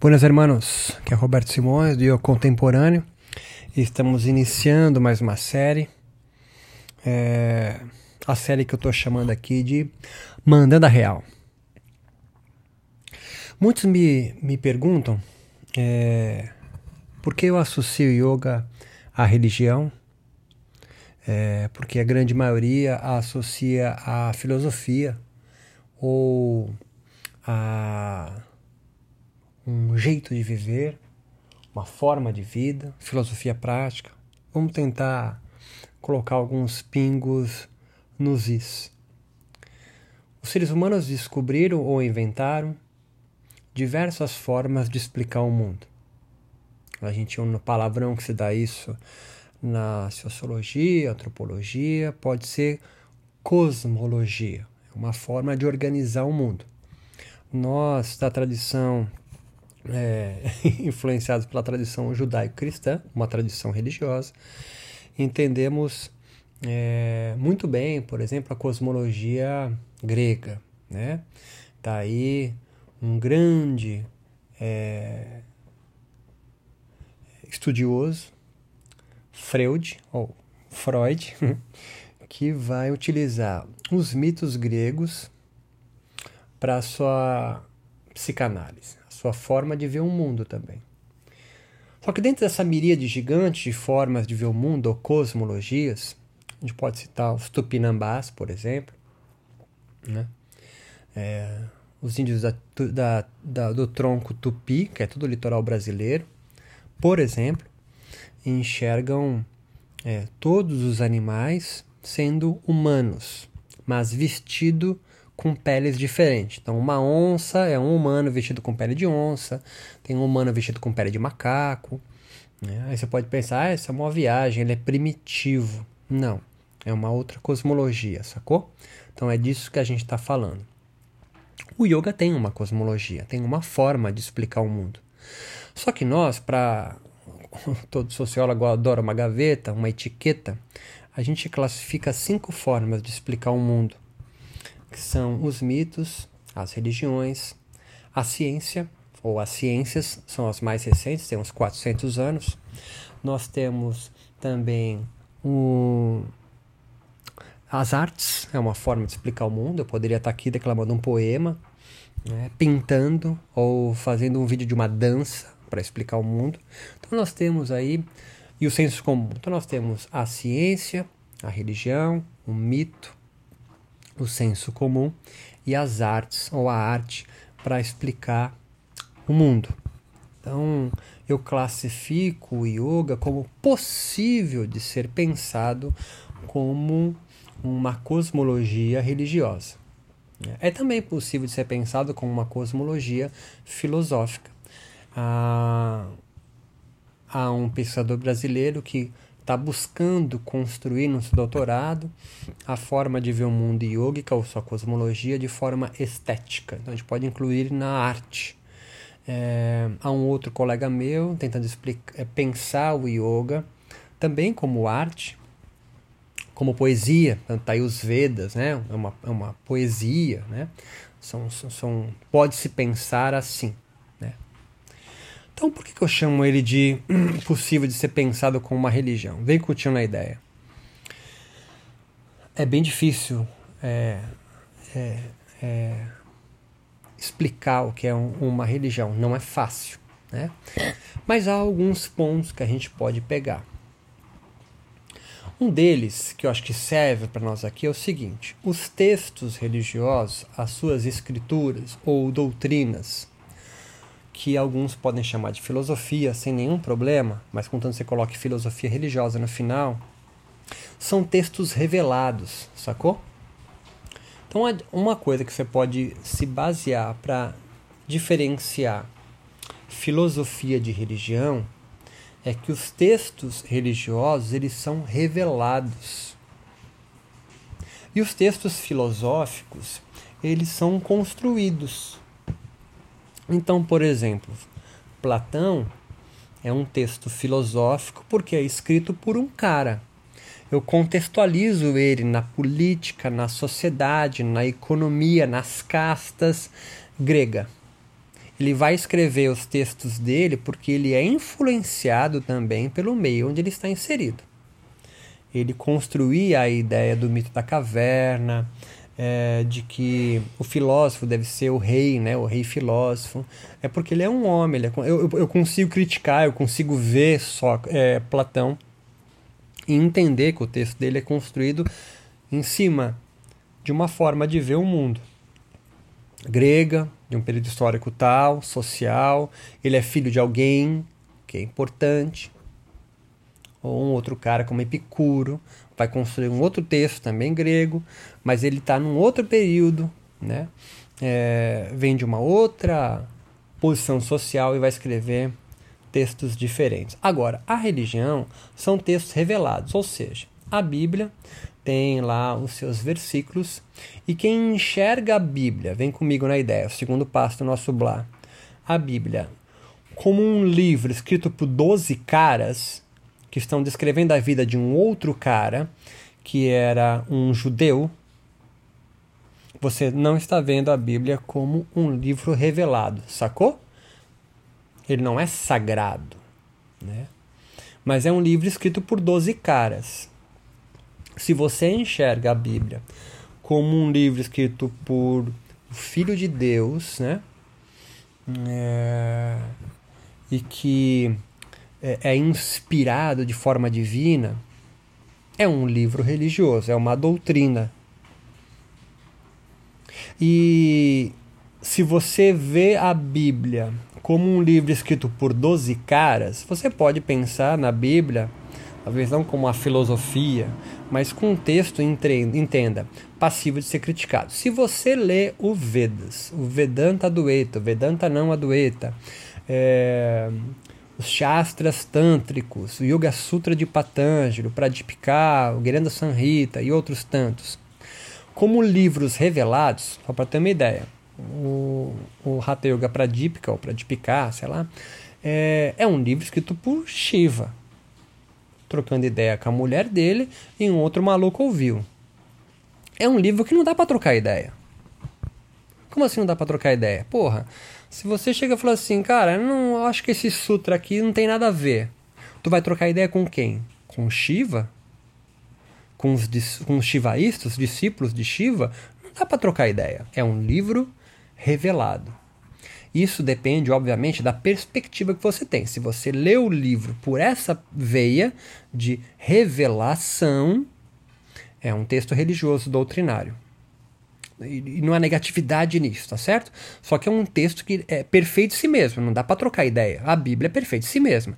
Buenas hermanos, que é Roberto Simões do Eu Contemporâneo. Estamos iniciando mais uma série. É, a série que eu estou chamando aqui de Mandando a Real. Muitos me, me perguntam é, por que eu associo yoga à religião. É, porque a grande maioria a associa à filosofia ou a um jeito de viver, uma forma de vida, filosofia prática. Vamos tentar colocar alguns pingos nos is. Os seres humanos descobriram ou inventaram diversas formas de explicar o mundo. A gente tem um palavrão que se dá isso na sociologia, antropologia, pode ser cosmologia, é uma forma de organizar o mundo. Nós, da tradição é, influenciados pela tradição judaico-cristã, uma tradição religiosa, entendemos é, muito bem, por exemplo, a cosmologia grega. Né? Tá aí um grande é, estudioso, Freud, ou Freud, que vai utilizar os mitos gregos para sua psicanálise sua forma de ver o mundo também. Só que dentro dessa miríade gigante de formas de ver o mundo, ou cosmologias, a gente pode citar os tupinambás, por exemplo, né? É, os índios da, da, da, do tronco tupi, que é todo o litoral brasileiro, por exemplo, enxergam é, todos os animais sendo humanos, mas vestido com peles diferentes. Então, uma onça é um humano vestido com pele de onça, tem um humano vestido com pele de macaco. Né? Aí você pode pensar, ah, essa é uma viagem, ele é primitivo. Não, é uma outra cosmologia, sacou? Então é disso que a gente está falando. O yoga tem uma cosmologia, tem uma forma de explicar o mundo. Só que nós, para todo sociólogo adora uma gaveta, uma etiqueta, a gente classifica cinco formas de explicar o mundo que são os mitos, as religiões, a ciência, ou as ciências, são as mais recentes, tem uns 400 anos. Nós temos também as artes, é uma forma de explicar o mundo. Eu poderia estar aqui declamando um poema, né, pintando ou fazendo um vídeo de uma dança para explicar o mundo. Então nós temos aí, e o senso comum. Então nós temos a ciência, a religião, o mito, o senso comum e as artes ou a arte para explicar o mundo. Então, eu classifico o yoga como possível de ser pensado como uma cosmologia religiosa. É também possível de ser pensado como uma cosmologia filosófica. Há, há um pensador brasileiro que está buscando construir no seu doutorado a forma de ver o mundo yogica ou sua cosmologia de forma estética. Então a gente pode incluir na arte. É, há um outro colega meu tentando explicar, é, pensar o yoga também como arte, como poesia. Está aí os Vedas, né? é, uma, é uma poesia. Né? São, são, são Pode-se pensar assim. Então por que, que eu chamo ele de possível de ser pensado como uma religião? Vem curtindo a ideia. É bem difícil é, é, é, explicar o que é um, uma religião, não é fácil. Né? Mas há alguns pontos que a gente pode pegar. Um deles, que eu acho que serve para nós aqui, é o seguinte: os textos religiosos, as suas escrituras ou doutrinas, que alguns podem chamar de filosofia sem nenhum problema, mas contanto você coloque filosofia religiosa no final, são textos revelados, sacou? Então, uma coisa que você pode se basear para diferenciar filosofia de religião é que os textos religiosos eles são revelados. E os textos filosóficos, eles são construídos. Então, por exemplo, Platão é um texto filosófico porque é escrito por um cara. Eu contextualizo ele na política, na sociedade, na economia, nas castas grega. ele vai escrever os textos dele porque ele é influenciado também pelo meio onde ele está inserido. Ele construía a ideia do mito da caverna, é, de que o filósofo deve ser o rei, né, o rei filósofo, é porque ele é um homem. É, eu, eu, consigo criticar, eu consigo ver só é, Platão e entender que o texto dele é construído em cima de uma forma de ver o mundo grega, de um período histórico tal, social, ele é filho de alguém que é importante, ou um outro cara como Epicuro, vai construir um outro texto também grego, mas ele está num outro período, né? É, vem de uma outra posição social e vai escrever textos diferentes. Agora, a religião são textos revelados, ou seja, a Bíblia tem lá os seus versículos. E quem enxerga a Bíblia, vem comigo na ideia, o segundo passo do nosso Blá, a Bíblia como um livro escrito por 12 caras que estão descrevendo a vida de um outro cara que era um judeu, você não está vendo a Bíblia como um livro revelado, sacou? Ele não é sagrado, né? Mas é um livro escrito por 12 caras se você enxerga a Bíblia como um livro escrito por o Filho de Deus, né? É, e que é, é inspirado de forma divina, é um livro religioso, é uma doutrina. E se você vê a Bíblia como um livro escrito por 12 caras, você pode pensar na Bíblia, talvez não como uma filosofia, mas com um texto, entenda, passivo de ser criticado. Se você lê o Vedas, o Vedanta Adueta, o Vedanta não Adueta, é, os Shastras Tântricos, o Yoga Sutra de Patanjali, o Pradipika, o Gerenda Sanhita e outros tantos, como livros revelados, só para ter uma ideia, o, o Hatha Yoga Pradipika, ou Pradipika, sei lá, é, é um livro escrito por Shiva, trocando ideia com a mulher dele e um outro maluco ouviu. É um livro que não dá para trocar ideia. Como assim não dá para trocar ideia? Porra, se você chega e fala assim, cara, eu não acho que esse sutra aqui não tem nada a ver. Tu vai trocar ideia com quem? Com Shiva? Com os, com os shivaístas, discípulos de Shiva? Não dá para trocar ideia. É um livro revelado. Isso depende, obviamente, da perspectiva que você tem. Se você lê o livro por essa veia de revelação, é um texto religioso doutrinário. E não há negatividade nisso, tá certo? Só que é um texto que é perfeito em si mesmo, não dá para trocar ideia. A Bíblia é perfeita em si mesma.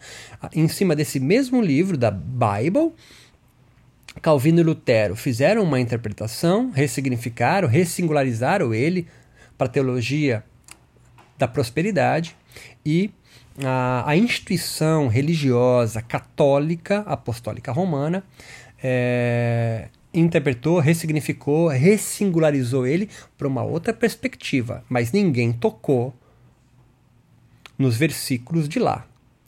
Em cima desse mesmo livro, da Bible, Calvino e Lutero fizeram uma interpretação, ressignificaram, ressingularizaram ele para a teologia da prosperidade e a, a instituição religiosa católica, apostólica romana, é, interpretou, ressignificou, ressingularizou ele para uma outra perspectiva, mas ninguém tocou nos versículos de lá.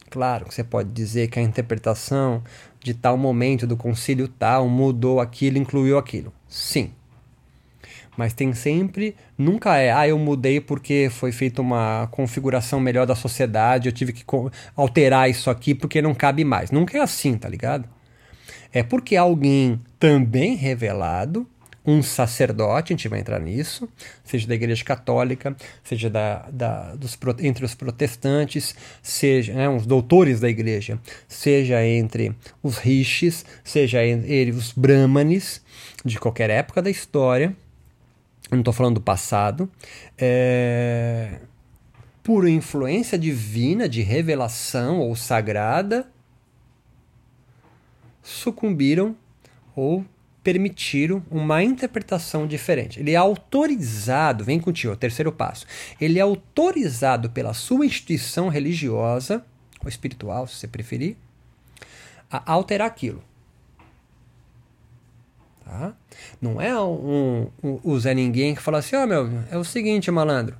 Claro que você pode dizer que a interpretação de tal momento do concílio tal mudou aquilo, incluiu aquilo. Sim, mas tem sempre, nunca é, ah, eu mudei porque foi feita uma configuração melhor da sociedade, eu tive que alterar isso aqui porque não cabe mais. Nunca é assim, tá ligado? É porque alguém também revelado, um sacerdote, a gente vai entrar nisso, seja da Igreja Católica, seja da, da, dos, entre os protestantes, seja né, os doutores da Igreja, seja entre os rishis, seja entre os brahmanes de qualquer época da história, não estou falando do passado, é, por influência divina, de revelação ou sagrada, sucumbiram ou permitiram uma interpretação diferente. Ele é autorizado, vem contigo, é o terceiro passo. Ele é autorizado pela sua instituição religiosa ou espiritual, se você preferir, a alterar aquilo. Tá? Não é um, um, um Zé Ninguém que fala assim: ó, oh, meu, é o seguinte, malandro,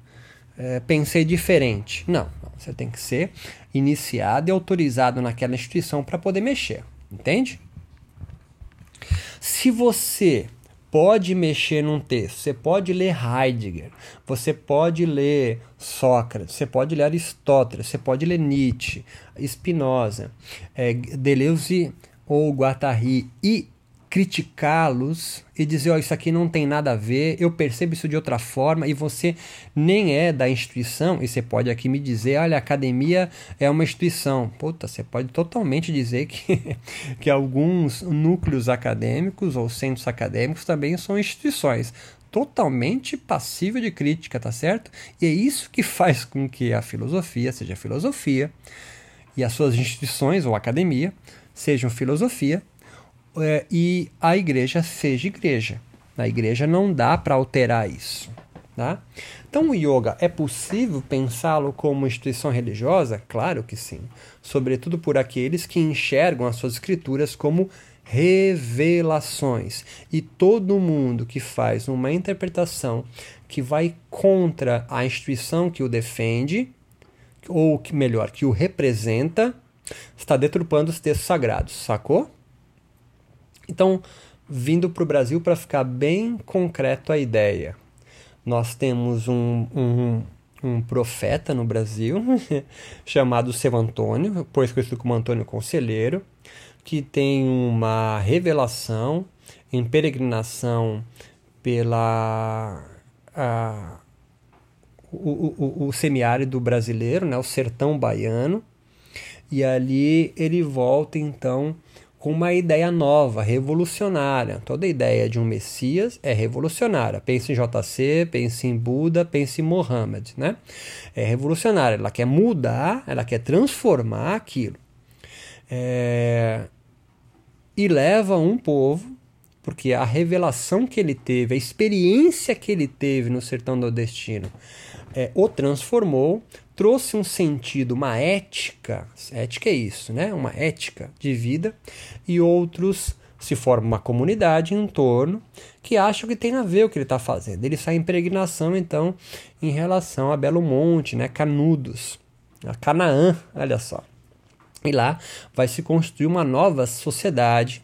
é, pensei diferente. Não, você tem que ser iniciado e autorizado naquela instituição para poder mexer, entende? Se você pode mexer num texto, você pode ler Heidegger, você pode ler Sócrates, você pode ler Aristóteles, você pode ler Nietzsche, Spinoza, é, Deleuze ou Guattari e criticá-los e dizer, ó, oh, isso aqui não tem nada a ver, eu percebo isso de outra forma e você nem é da instituição e você pode aqui me dizer, olha, a academia é uma instituição. Puta, você pode totalmente dizer que, que alguns núcleos acadêmicos ou centros acadêmicos também são instituições totalmente passível de crítica, tá certo? E é isso que faz com que a filosofia seja filosofia e as suas instituições ou academia sejam filosofia é, e a igreja seja igreja. Na igreja não dá para alterar isso. Tá? Então, o yoga é possível pensá-lo como instituição religiosa? Claro que sim. Sobretudo por aqueles que enxergam as suas escrituras como revelações. E todo mundo que faz uma interpretação que vai contra a instituição que o defende, ou que melhor, que o representa, está deturpando os textos sagrados, sacou? Então, vindo para o Brasil para ficar bem concreto a ideia. Nós temos um, um, um profeta no Brasil chamado Seu Antônio, por isso conhecido como Antônio Conselheiro, que tem uma revelação em peregrinação pela a, o, o, o semiárido brasileiro, né, o sertão baiano, e ali ele volta então com uma ideia nova, revolucionária. Toda ideia de um Messias é revolucionária. Pense em JC, pense em Buda, pense em Mohammed, né? É revolucionária. Ela quer mudar, ela quer transformar aquilo. É... E leva um povo, porque a revelação que ele teve, a experiência que ele teve no sertão nordestino, é, o transformou, trouxe um sentido, uma ética, ética é isso, né? Uma ética de vida, e outros se forma uma comunidade em torno que acham que tem a ver o que ele está fazendo. Ele sai em peregrinação, então, em relação a Belo Monte, né? Canudos, a Canaã, olha só. E lá vai se construir uma nova sociedade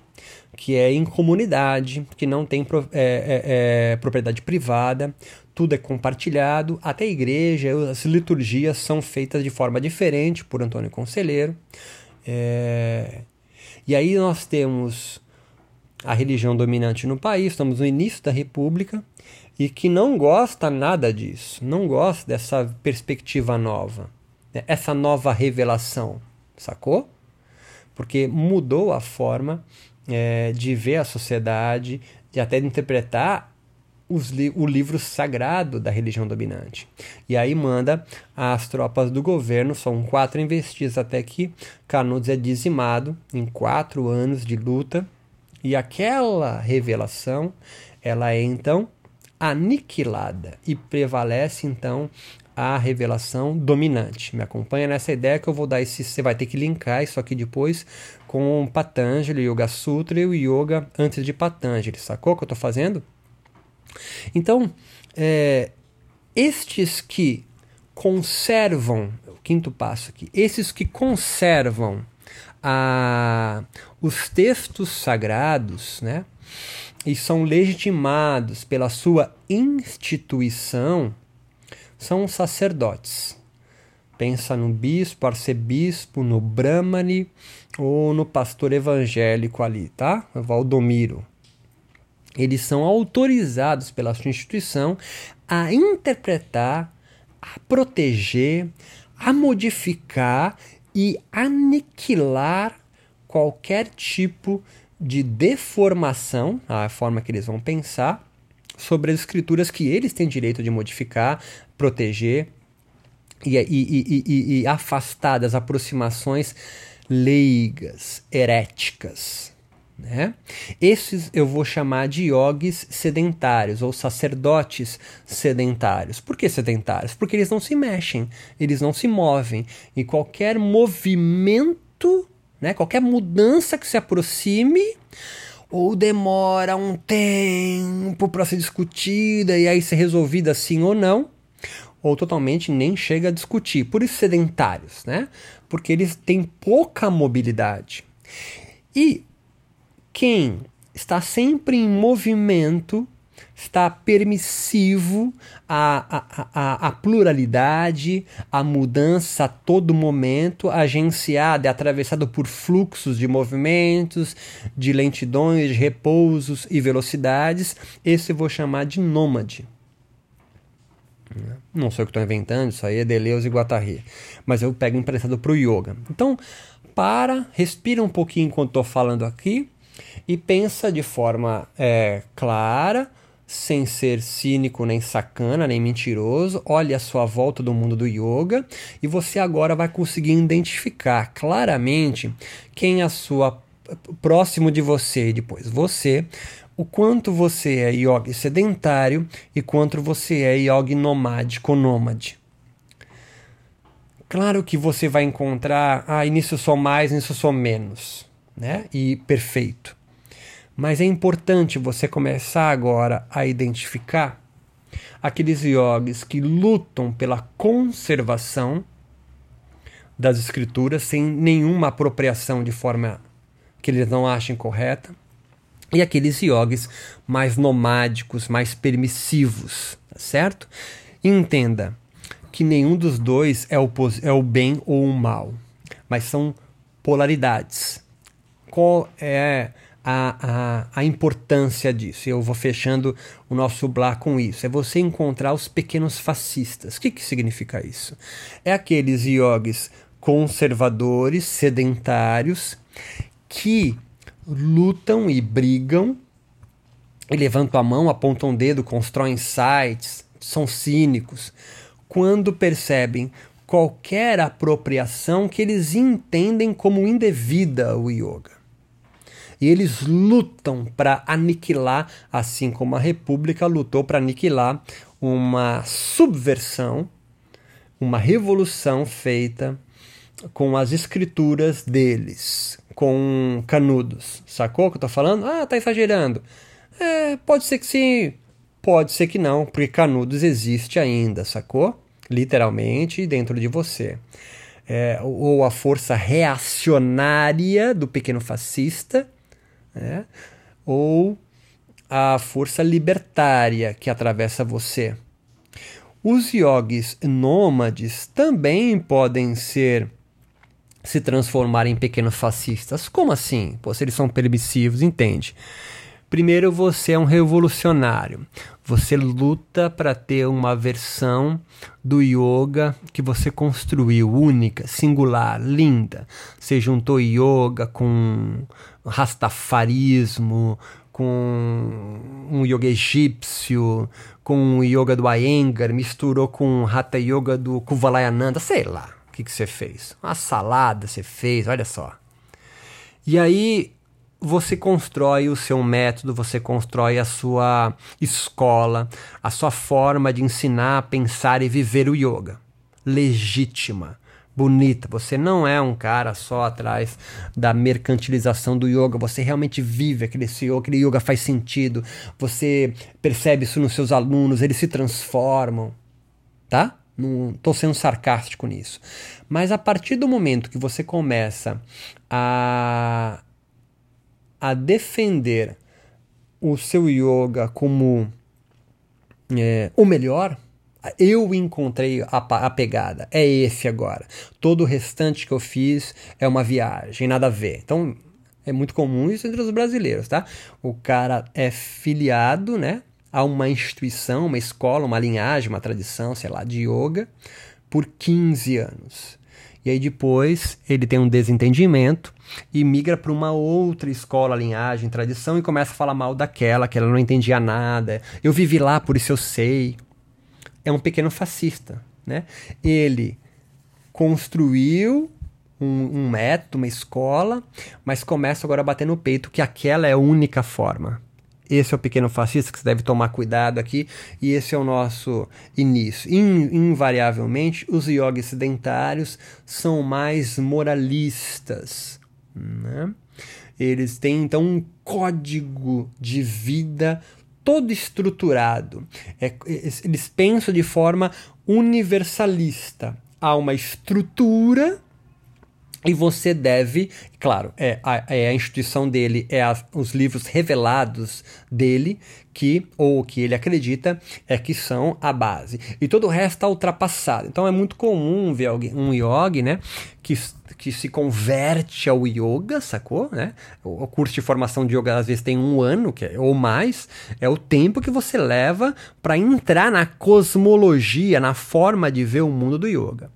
que é em comunidade, que não tem é, é, é, propriedade privada, tudo é compartilhado, até a igreja, as liturgias são feitas de forma diferente por Antônio Conselheiro. É... E aí nós temos a religião dominante no país, estamos no início da República, e que não gosta nada disso, não gosta dessa perspectiva nova, né? essa nova revelação, sacou? Porque mudou a forma é, de ver a sociedade, de até interpretar li o livro sagrado da religião dominante. E aí manda as tropas do governo, são quatro investidas até que Canudos é dizimado em quatro anos de luta. E aquela revelação, ela é então aniquilada e prevalece então a revelação dominante. Me acompanha nessa ideia que eu vou dar esse. Você vai ter que linkar isso aqui depois com Patanjali, Yoga Sutra e o Yoga antes de Patanjali. Sacou o que eu estou fazendo? Então, é, estes que conservam, o quinto passo aqui, esses que conservam a, os textos sagrados, né, e são legitimados pela sua instituição, são os sacerdotes. Pensa no bispo, arcebispo, no brahmane ou no pastor evangélico ali, tá? Valdomiro eles são autorizados pela sua instituição a interpretar, a proteger, a modificar e aniquilar qualquer tipo de deformação, a forma que eles vão pensar, sobre as escrituras que eles têm direito de modificar, proteger e, e, e, e afastar das aproximações leigas, heréticas. Né? Esses eu vou chamar de yogis sedentários ou sacerdotes sedentários. Por que sedentários? Porque eles não se mexem, eles não se movem. E qualquer movimento, né, qualquer mudança que se aproxime, ou demora um tempo para ser discutida e aí ser resolvida sim ou não, ou totalmente nem chega a discutir. Por isso sedentários, né? Porque eles têm pouca mobilidade. E quem está sempre em movimento, está permissivo à, à, à, pluralidade, à mudança a todo momento, agenciado e atravessado por fluxos de movimentos, de lentidões, de repousos e velocidades. Esse eu vou chamar de nômade. Não sou eu que estou inventando, isso aí é Deleuze e Guattari. Mas eu pego emprestado para o yoga. Então, para, respira um pouquinho enquanto estou falando aqui e pensa de forma é, clara, sem ser cínico, nem sacana, nem mentiroso. Olhe a sua volta do mundo do yoga e você agora vai conseguir identificar claramente quem é a sua próximo de você e depois você o quanto você é yogi sedentário e quanto você é yogi nomádico nômade. Claro que você vai encontrar, ah, nisso eu sou mais, nisso eu sou menos, né? E perfeito. Mas é importante você começar agora a identificar aqueles yogis que lutam pela conservação das escrituras sem nenhuma apropriação de forma que eles não achem correta e aqueles yogis mais nomádicos, mais permissivos, tá certo? entenda que nenhum dos dois é o, é o bem ou o mal, mas são polaridades. Qual é a, a, a importância disso? Eu vou fechando o nosso blá com isso. É você encontrar os pequenos fascistas. O que, que significa isso? É aqueles yogis conservadores, sedentários, que lutam e brigam, e levantam a mão, apontam o dedo, constroem sites, são cínicos, quando percebem qualquer apropriação que eles entendem como indevida o yoga. E eles lutam para aniquilar, assim como a República lutou para aniquilar uma subversão, uma revolução feita com as escrituras deles, com canudos. Sacou o que eu tô falando? Ah, tá exagerando. É, pode ser que sim, pode ser que não, porque canudos existe ainda, sacou? Literalmente dentro de você. É, ou a força reacionária do pequeno fascista, né? ou a força libertária que atravessa você. Os yogis nômades também podem ser se transformar em pequenos fascistas. Como assim? Pô, se eles são permissivos, entende? Primeiro, você é um revolucionário. Você luta para ter uma versão do yoga que você construiu, única, singular, linda. Você juntou yoga com rastafarismo, com um yoga egípcio, com o yoga do Iyengar, misturou com o Hatha Yoga do Kuvalayananda, sei lá que, que você fez? Uma salada você fez, olha só. E aí você constrói o seu método, você constrói a sua escola, a sua forma de ensinar, pensar e viver o yoga. Legítima, bonita. Você não é um cara só atrás da mercantilização do yoga, você realmente vive aquele yoga, aquele yoga faz sentido. Você percebe isso nos seus alunos, eles se transformam, tá? Não estou sendo sarcástico nisso. Mas a partir do momento que você começa a, a defender o seu yoga como é, o melhor, eu encontrei a, a, pegada. É esse agora. Todo o restante que eu fiz é uma viagem, nada a ver. Então, é muito comum isso entre os brasileiros, tá? O cara é filiado, né? A uma instituição, uma escola, uma linhagem, uma tradição, sei lá, de yoga por 15 anos. E aí depois ele tem um desentendimento e migra para uma outra escola, linhagem, tradição e começa a falar mal daquela, que ela não entendia nada. Eu vivi lá, por isso eu sei. É um pequeno fascista, né? Ele construiu um, um método, uma escola, mas começa agora a bater no peito que aquela é a única forma. Esse é o pequeno fascista que você deve tomar cuidado aqui, e esse é o nosso início. In, invariavelmente, os yogis sedentários são mais moralistas. Né? Eles têm então um código de vida todo estruturado. É, eles pensam de forma universalista. Há uma estrutura E você deve, claro, é a, é a instituição dele, é a, os livros revelados dele, que, ou que ele acredita, é que são a base. E todo o resto está ultrapassado. Então é muito comum ver alguém, um yogi, né, que, que se converte ao yoga, sacou? Né? O, o curso de formação de yoga às vezes tem um ano que é, ou mais, é o tempo que você leva para entrar na cosmologia, na forma de ver o mundo do yoga.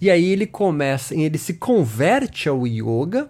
E aí ele começa, ele se converte ao yoga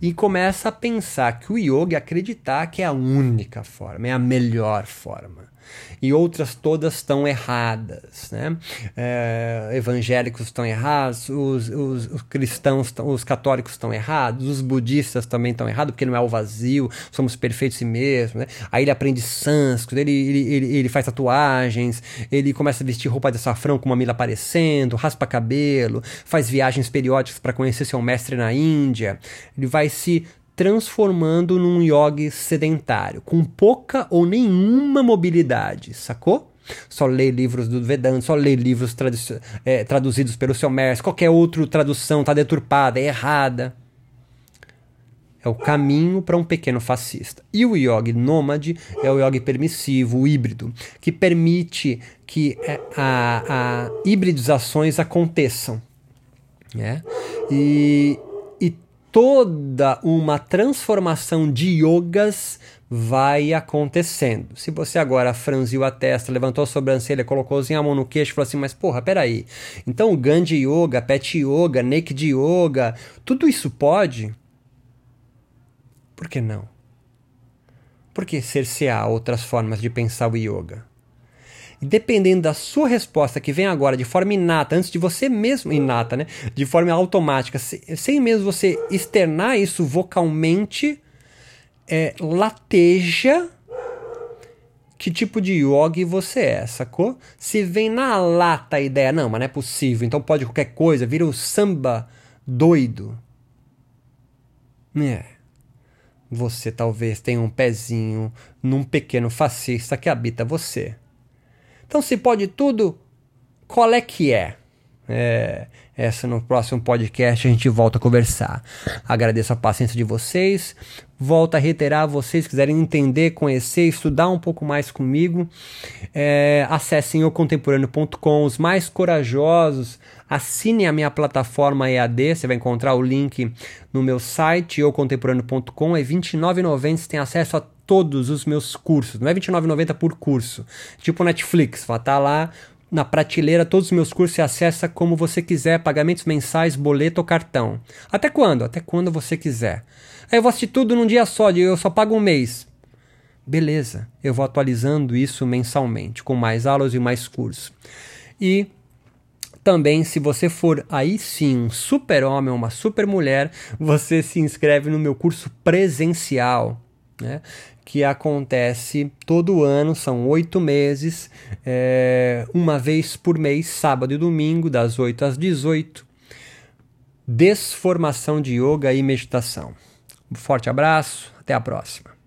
e começa a pensar que o yoga é acreditar que é a única forma, é a melhor forma e outras todas estão erradas. Né? É, evangélicos estão errados, os, os, os cristãos, os católicos estão errados, os budistas também estão errados, porque não é o vazio, somos perfeitos em si mesmos. Né? Aí ele aprende sânscrito, ele, ele, ele, ele, faz tatuagens, ele começa a vestir roupa de safrão com uma mila aparecendo, raspa cabelo, faz viagens periódicas para conhecer seu mestre na Índia. Ele vai se transformando num yogi sedentário, com pouca ou nenhuma mobilidade, sacou? Só lê livros do Vedanta, só lê livros tradu é, traduzidos pelo seu mestre, qualquer outra tradução está deturpada, é errada. É o caminho para um pequeno fascista. E o yogi nômade é o yogi permissivo, o híbrido, que permite que é, a, a hibridizações aconteçam. Né? E toda uma transformação de yogas vai acontecendo. Se você agora franziu a testa, levantou a sobrancelha, colocou a mão no queixo e falou assim, mas porra, peraí, então o Gandhi Yoga, Pet Yoga, Naked Yoga, tudo isso pode? Por que não? Por que cercear outras formas de pensar o yoga? E dependendo da sua resposta que vem agora de forma inata, antes de você mesmo, inata, né? De forma automática, sem mesmo você externar isso vocalmente, é, lateja que tipo de yogi você é, sacou? Se vem na lata a ideia, não, mas não é possível, então pode qualquer coisa, vira o samba doido. É. Você talvez tenha um pezinho num pequeno fascista que habita você. Então, se pode tudo, qual é que é? É, essa no próximo podcast a gente volta a conversar. Agradeço a paciência de vocês. Volto a reiterar, vocês quiserem entender, conhecer, estudar um pouco mais comigo, é, acessem ocontemporâneo.com. Os mais corajosos, assinem a minha plataforma EAD. Você vai encontrar o link no meu site, ocontemporâneo.com. É R$ 29,90. Você tem acesso a todos os meus cursos. Não é R$29,90 por curso. Tipo Netflix, vai tá lá na prateleira todos os meus cursos e acessa como você quiser, pagamentos mensais, boleto ou cartão. Até quando? Até quando você quiser. Aí eu vou assistir tudo num dia só, eu só pago um mês. Beleza, eu vou atualizando isso mensalmente, com mais aulas e mais cursos. E também, se você for aí sim um super homem ou uma super mulher, você se inscreve no meu curso presencial. Né? Que acontece todo ano, são oito meses, é, uma vez por mês, sábado e domingo, das 8 às 18. Desformação de yoga e meditação. Um forte abraço, até a próxima.